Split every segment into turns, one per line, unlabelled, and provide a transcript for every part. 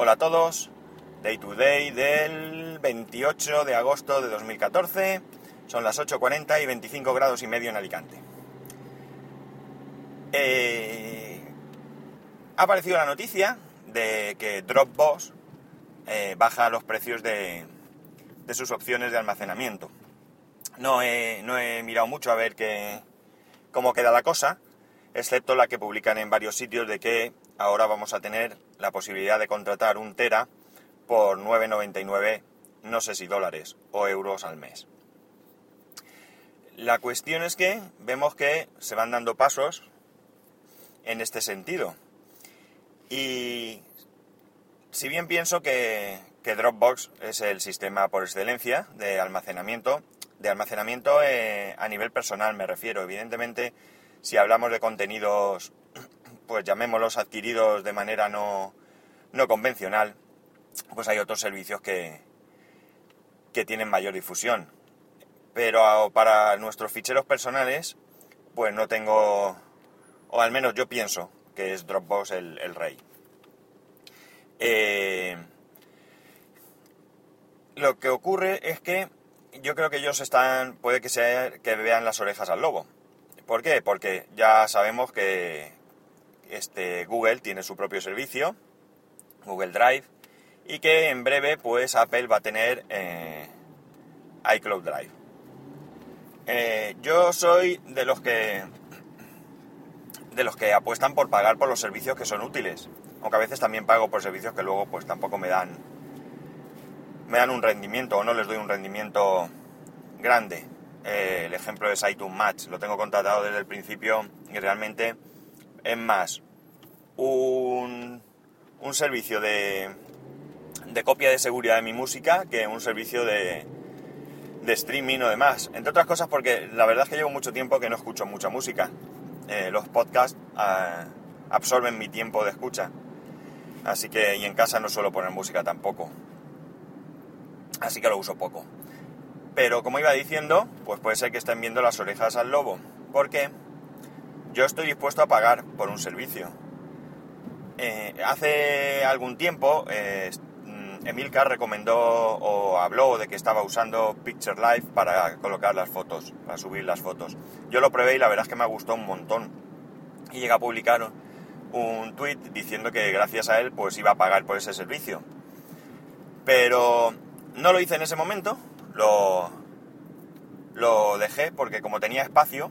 Hola a todos, Day to Day del 28 de agosto de 2014, son las 8.40 y 25 grados y medio en Alicante. Eh, ha aparecido la noticia de que Dropbox eh, baja los precios de, de, sus opciones de almacenamiento. No he, no he mirado mucho a ver qué, cómo queda la cosa, excepto la que publican en varios sitios de que ahora vamos a tener la posibilidad de contratar un tera por 9,99, no sé si dólares o euros al mes. La cuestión es que vemos que se van dando pasos en este sentido. Y si bien pienso que, Dropbox es el sistema por excelencia de almacenamiento, de almacenamiento eh, a nivel personal me refiero, evidentemente si hablamos de contenidos, pues llamémoslos adquiridos de manera no, convencional, pues hay otros servicios que, que tienen mayor difusión. Pero para nuestros ficheros personales, pues no tengo, o al menos yo pienso que es Dropbox el, rey. Eh, lo que ocurre es que yo creo que ellos están, puede que sea que vean las orejas al lobo. ¿Por qué? Porque ya sabemos que este Google tiene su propio servicio, Google Drive, y que en breve pues Apple va a tener eh, iCloud Drive. Eh, yo soy de los que de los que apuestan por pagar por los servicios que son útiles, aunque a veces también pago por servicios que luego pues tampoco me dan me dan un rendimiento o no les doy un rendimiento grande. Eh, el ejemplo es iTunes Match, lo tengo contratado desde el principio y realmente es más un, un servicio de, de copia de seguridad de mi música que un servicio de, de streaming o demás. Entre otras cosas porque la verdad es que llevo mucho tiempo que no escucho mucha música. Eh, los podcasts ah, absorben mi tiempo de escucha. Así que, y en casa no suelo poner música tampoco. Así que lo uso poco. Pero como iba diciendo, pues puede ser que estén viendo las orejas al lobo, porque yo estoy dispuesto a pagar por un servicio. Eh, hace algún tiempo, eh, Emilcar recomendó o habló de que estaba usando Picture Live para colocar las fotos, para subir las fotos. Yo lo probé y la verdad es que me gustó un montón. Y llega a publicar un tweet diciendo que gracias a él pues iba a pagar por ese servicio. Pero no lo hice en ese momento, lo, lo dejé porque como tenía espacio,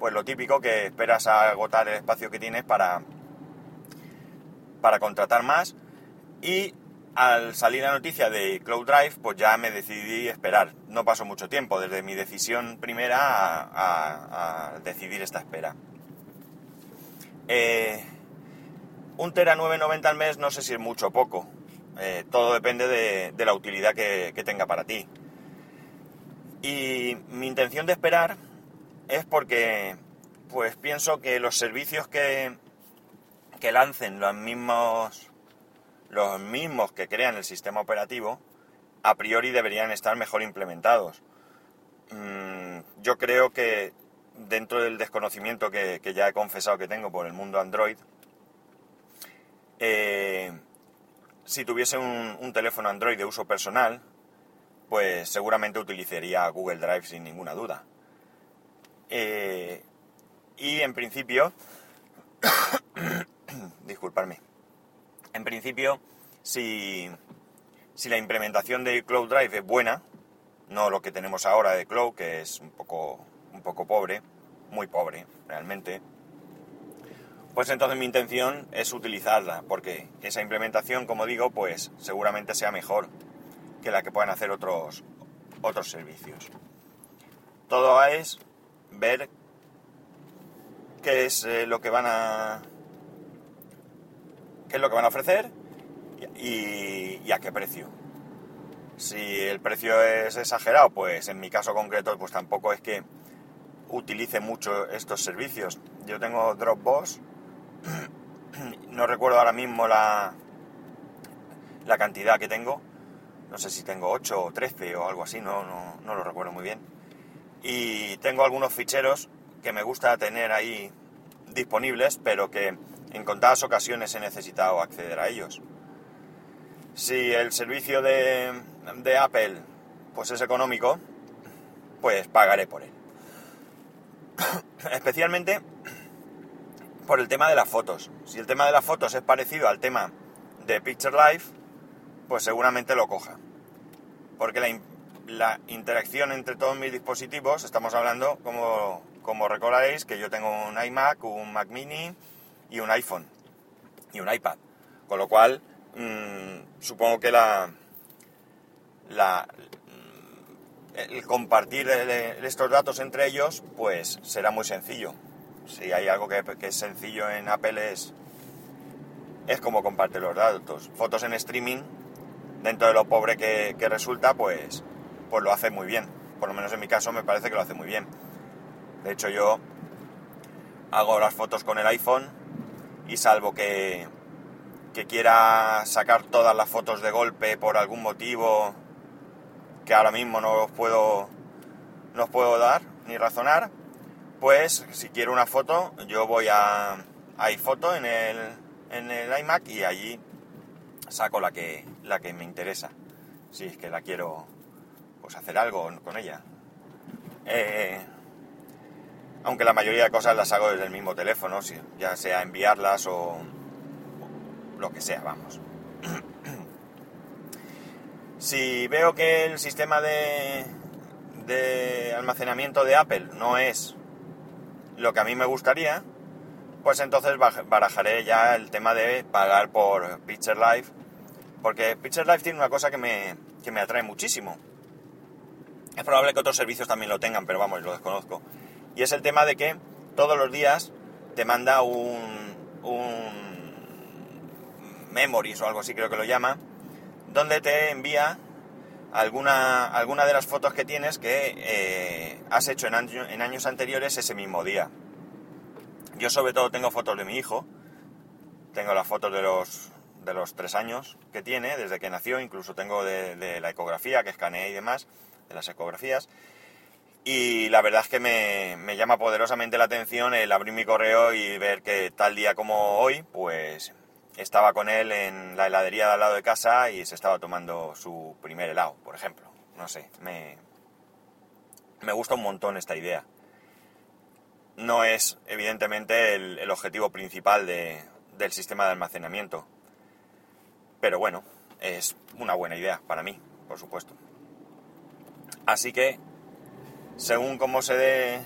pues lo típico que esperas a agotar el espacio que tienes para, para contratar más. Y al salir la noticia de Cloud Drive, pues ya me decidí esperar. No pasó mucho tiempo desde mi decisión primera a, decidir esta espera. Eh, un Tera 990 al mes no sé si es mucho o poco. Eh, todo depende de, la utilidad que tenga para ti. Y mi intención de esperar es porque pues pienso que los servicios que, que lancen los mismos los mismos que crean el sistema operativo a priori deberían estar mejor implementados. Mm, yo creo que dentro del desconocimiento que, ya he confesado que tengo por el mundo Android, eh, si tuviese un teléfono Android de uso personal, pues seguramente utilizaría Google Drive sin ninguna duda. Eh, y en principio, disculparme, en principio, si, si la implementación de Cloud Drive es buena, no lo que tenemos ahora de Cloud, que es un poco, un poco pobre, muy pobre realmente, pues entonces mi intención es utilizarla, porque esa implementación, como digo, pues seguramente sea mejor que la que puedan hacer otros, otros servicios. Todo es ver qué es eh, lo que van a qué es lo que van a ofrecer y, a qué precio. Si el precio es exagerado, pues en mi caso concreto, pues tampoco es que utilice mucho estos servicios. Yo tengo Dropbox, no recuerdo ahora mismo la, la cantidad que tengo, no sé si tengo 8 o 13 o algo así, no, no, lo recuerdo muy bien. Y tengo algunos ficheros que me gusta tener ahí disponibles, pero que en contadas ocasiones he necesitado acceder a ellos. si el servicio de, de Apple pues es económico, pues pagaré por él. Especialmente por el tema de las fotos. Si el tema de las fotos es parecido al tema de Picture Life, pues seguramente lo coja. Porque la, la interacción entre todos mis dispositivos, estamos hablando, como, como recordaréis, que yo tengo un iMac, un Mac mini y un iPhone y un iPad. Con lo cual, mmm, supongo que la, la, el compartir estos datos entre ellos, pues será muy sencillo. Si hay algo que, es sencillo en Apple es, es como comparte los datos. Fotos en streaming, dentro de lo pobre que, resulta, pues, pues lo hace muy bien. Por lo menos en mi caso me parece que lo hace muy bien. De hecho yo hago las fotos con el iPhone y salvo que, que quiera sacar todas las fotos de golpe por algún motivo que ahora mismo no os puedo, no os puedo dar ni razonar, pues si quiero una foto, yo voy a, iPhoto en el, en el iMac y allí saco la que, la que me interesa. Si es que la quiero pues hacer algo con ella. Eh, aunque la mayoría de cosas las hago desde el mismo teléfono, ya sea enviarlas o lo que sea, vamos. Si veo que el sistema de, de almacenamiento de Apple no es lo que a mí me gustaría, pues entonces barajaré ya el tema de pagar por Picture Life, porque Picture Life tiene una cosa que me, que me atrae muchísimo. Es probable que otros servicios también lo tengan, pero vamos, lo desconozco. Y es el tema de que todos los días te manda un, un memories o algo así creo que lo llama, donde te envía alguna, alguna de las fotos que tienes que eh, has hecho en, en años anteriores ese mismo día. Yo sobre todo tengo fotos de mi hijo, tengo las fotos de los, de los tres años que tiene, desde que nació, incluso tengo de, la ecografía que escaneé y demás, de las ecografías. Y la verdad es que me, me, llama poderosamente la atención el abrir mi correo y ver que tal día como hoy, pues estaba con él en la heladería de al lado de casa y se estaba tomando su primer helado, por ejemplo. No sé, me, me gusta un montón esta idea. No es, evidentemente, el, objetivo principal del sistema de almacenamiento. Pero bueno, es una buena idea para mí, por supuesto. Así que, según cómo se dé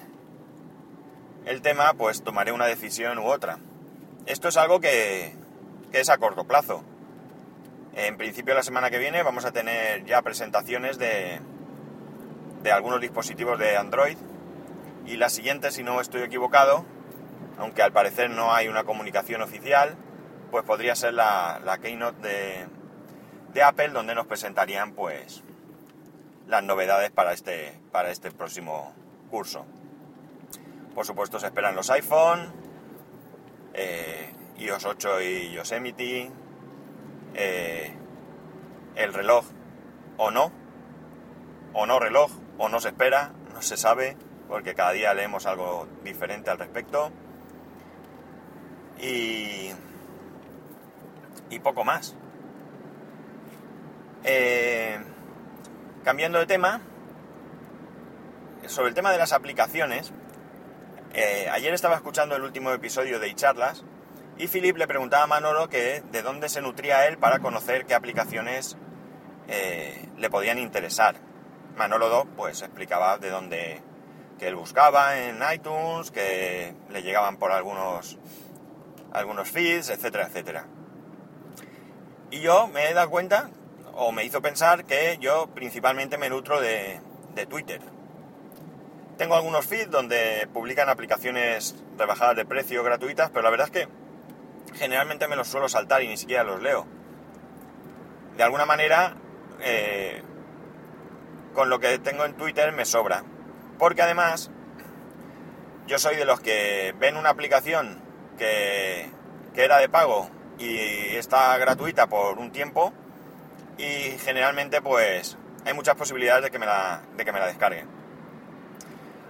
el tema, pues tomaré una decisión u otra. Esto es algo que, es a corto plazo. En principio la semana que viene vamos a tener ya presentaciones de, de algunos dispositivos de Android y la siguiente, si no estoy equivocado, aunque al parecer no hay una comunicación oficial, pues podría ser la, la keynote de, de, Apple donde nos presentarían pues las novedades para este, para este próximo curso. Por supuesto se esperan los iPhone, eh, iOS 8 y Yosemite, eh, el reloj o no, o no reloj, o no se espera, no se sabe, porque cada día leemos algo diferente al respecto. Y, y poco más. Eh, cambiando de tema, sobre el tema de las aplicaciones, eh, ayer estaba escuchando el último episodio de iCharlas y Philip le preguntaba a Manolo que de dónde se nutría él para conocer qué aplicaciones eh, le podían interesar. Manolo pues explicaba de dónde que él buscaba en iTunes, que le llegaban por algunos algunos feeds, etcétera, etcétera. Y yo me he dado cuenta, o me hizo pensar, que yo principalmente me nutro de, de Twitter. Tengo algunos feeds donde publican aplicaciones rebajadas de precio gratuitas, pero la verdad es que generalmente me los suelo saltar y ni siquiera los leo. De alguna manera, eh, con lo que tengo en Twitter me sobra. Porque además, yo soy de los que ven una aplicación que, que era de pago y está gratuita por un tiempo y generalmente pues hay muchas posibilidades de que me la, de que me la descargue.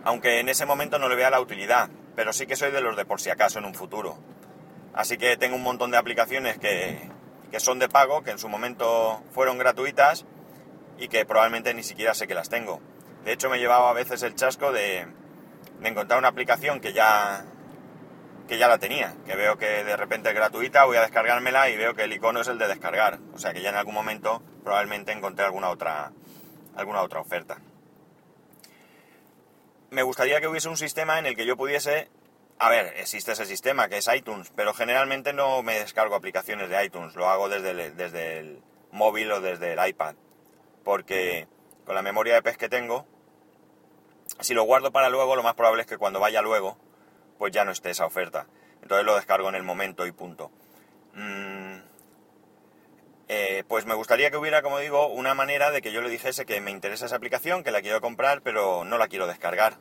Aunque en ese momento no le vea la utilidad, pero sí que soy de los de por si acaso en un futuro. Así que tengo un montón de aplicaciones que, que son de pago, que en su momento fueron gratuitas y que probablemente ni siquiera sé que las tengo. De hecho, me he llevado a veces el chasco de, de encontrar una aplicación que ya que ya la tenía, que veo que de repente es gratuita, voy a descargármela y veo que el icono es el de descargar. O sea que ya en algún momento probablemente encontré alguna otra, alguna otra oferta. Me gustaría que hubiese un sistema en el que yo pudiese... A ver, existe ese sistema que es iTunes, pero generalmente no me descargo aplicaciones de iTunes, lo hago desde el, desde el móvil o desde el iPad, porque con la memoria de pez que tengo, si lo guardo para luego, lo más probable es que cuando vaya luego, pues ya no esté esa oferta. Entonces lo descargo en el momento y punto. Mm, eh, pues me gustaría que hubiera, como digo, una manera de que yo le dijese que me interesa esa aplicación, que la quiero comprar, pero no la quiero descargar.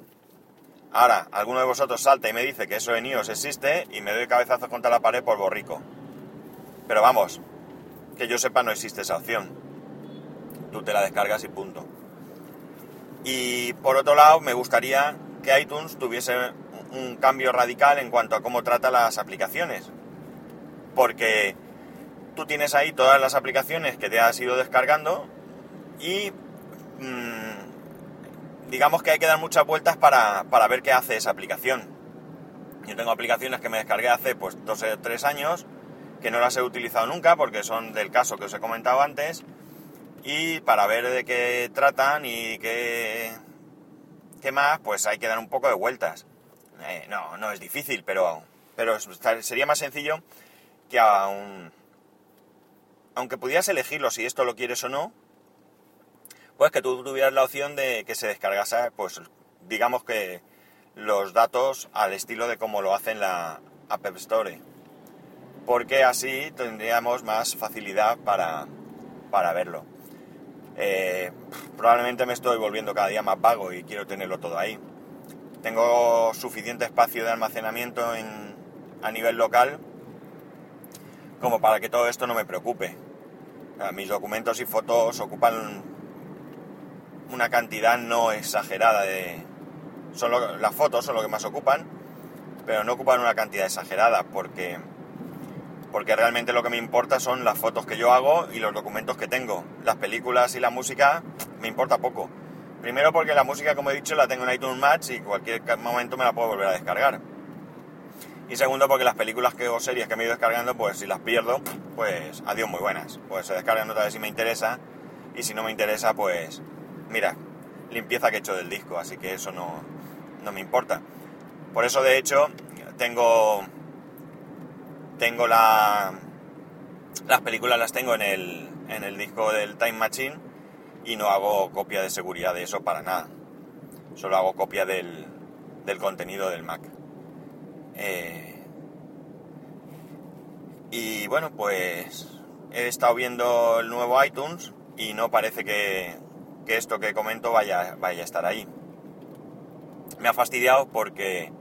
Ahora, alguno de vosotros salta y me dice que eso en iOS existe y me doy cabezazos contra la pared por borrico. Pero vamos, que yo sepa no existe esa opción. Tú te la descargas y punto. Y por otro lado, me gustaría que iTunes tuviese un cambio radical en cuanto a cómo trata las aplicaciones. Porque tú tienes ahí todas las aplicaciones que te has ido descargando y mmm, digamos que hay que dar muchas vueltas para, para, ver qué hace esa aplicación. Yo tengo aplicaciones que me descargué hace pues dos o tres años que no las he utilizado nunca porque son del caso que os he comentado antes y para ver de qué tratan y qué, qué más pues hay que dar un poco de vueltas. Eh, no, no es difícil, pero, pero sería más sencillo que aún, aunque pudieras elegirlo si esto lo quieres o no, pues que tú tuvieras la opción de que se descargase, pues digamos que los datos al estilo de como lo hace en la App Store. Porque así tendríamos más facilidad para, para verlo. Eh, probablemente me estoy volviendo cada día más vago y quiero tenerlo todo ahí. Tengo suficiente espacio de almacenamiento a nivel local como para que todo esto no me preocupe. mis documentos y fotos ocupan una cantidad no exagerada de... Son las fotos son lo que más ocupan, pero no ocupan una cantidad exagerada porque, porque realmente lo que me importa son las fotos que yo hago y los documentos que tengo. Las películas y la música me importa poco. Primero porque la música, como he dicho, la tengo en iTunes Match y cualquier momento me la puedo volver a descargar. Y segundo porque las películas que, o series que me he ido descargando, pues si las pierdo, pues adiós muy buenas. Pues se descargan otra vez si me interesa y si no me interesa, pues mira, limpieza que he hecho del disco, así que eso no, no me importa. Por eso de hecho tengo tengo la las películas las tengo en el, en el disco del Time Machine y no hago copia de seguridad de eso para nada. Solo hago copia del, del contenido del Mac. Eh, y bueno, pues he estado viendo el nuevo iTunes y no parece que, que esto que comento vaya, vaya a estar ahí. Me ha fastidiado porque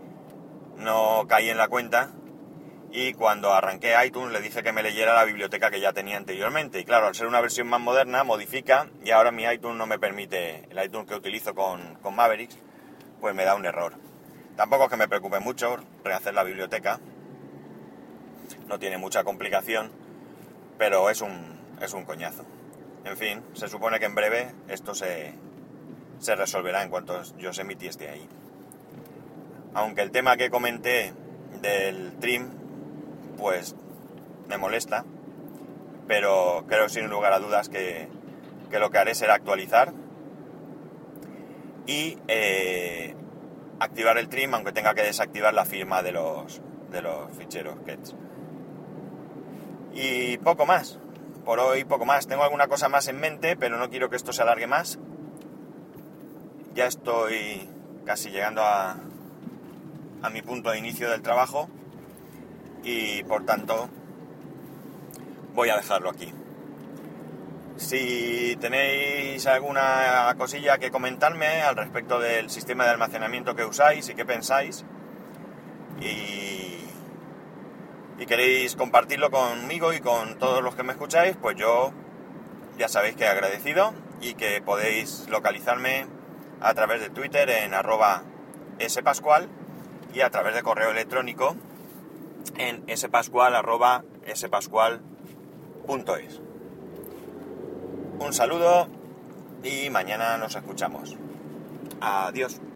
no caí en la cuenta y cuando arranqué iTunes le dije que me leyera la biblioteca que ya tenía anteriormente. Y claro, al ser una versión más moderna, modifica y ahora mi iTunes no me permite, el iTunes que utilizo con, con Mavericks, pues me da un error. Tampoco es que me preocupe mucho rehacer la biblioteca, no tiene mucha complicación, pero es un, es un coñazo. En fin, se supone que en breve esto se, se resolverá en cuanto yo se emitiese ahí. Aunque el tema que comenté del trim pues me molesta, pero creo sin lugar a dudas que, lo que haré será actualizar y eh, activar el trim, aunque tenga que desactivar la firma de los, ficheros Gets. Y poco más, por hoy poco más. Tengo alguna cosa más en mente, pero no quiero que esto se alargue más. Ya estoy casi llegando a mi punto de inicio del trabajo y por tanto voy a dejarlo aquí. Si tenéis alguna cosilla que comentarme al respecto del sistema de almacenamiento que usáis y qué pensáis y, queréis compartirlo conmigo y con todos los que me escucháis, pues yo ya sabéis que agradecido y que podéis localizarme a través de Twitter en arroba spascual y a través de correo electrónico en spascual arroba spascual Un saludo y mañana nos escuchamos. Adiós.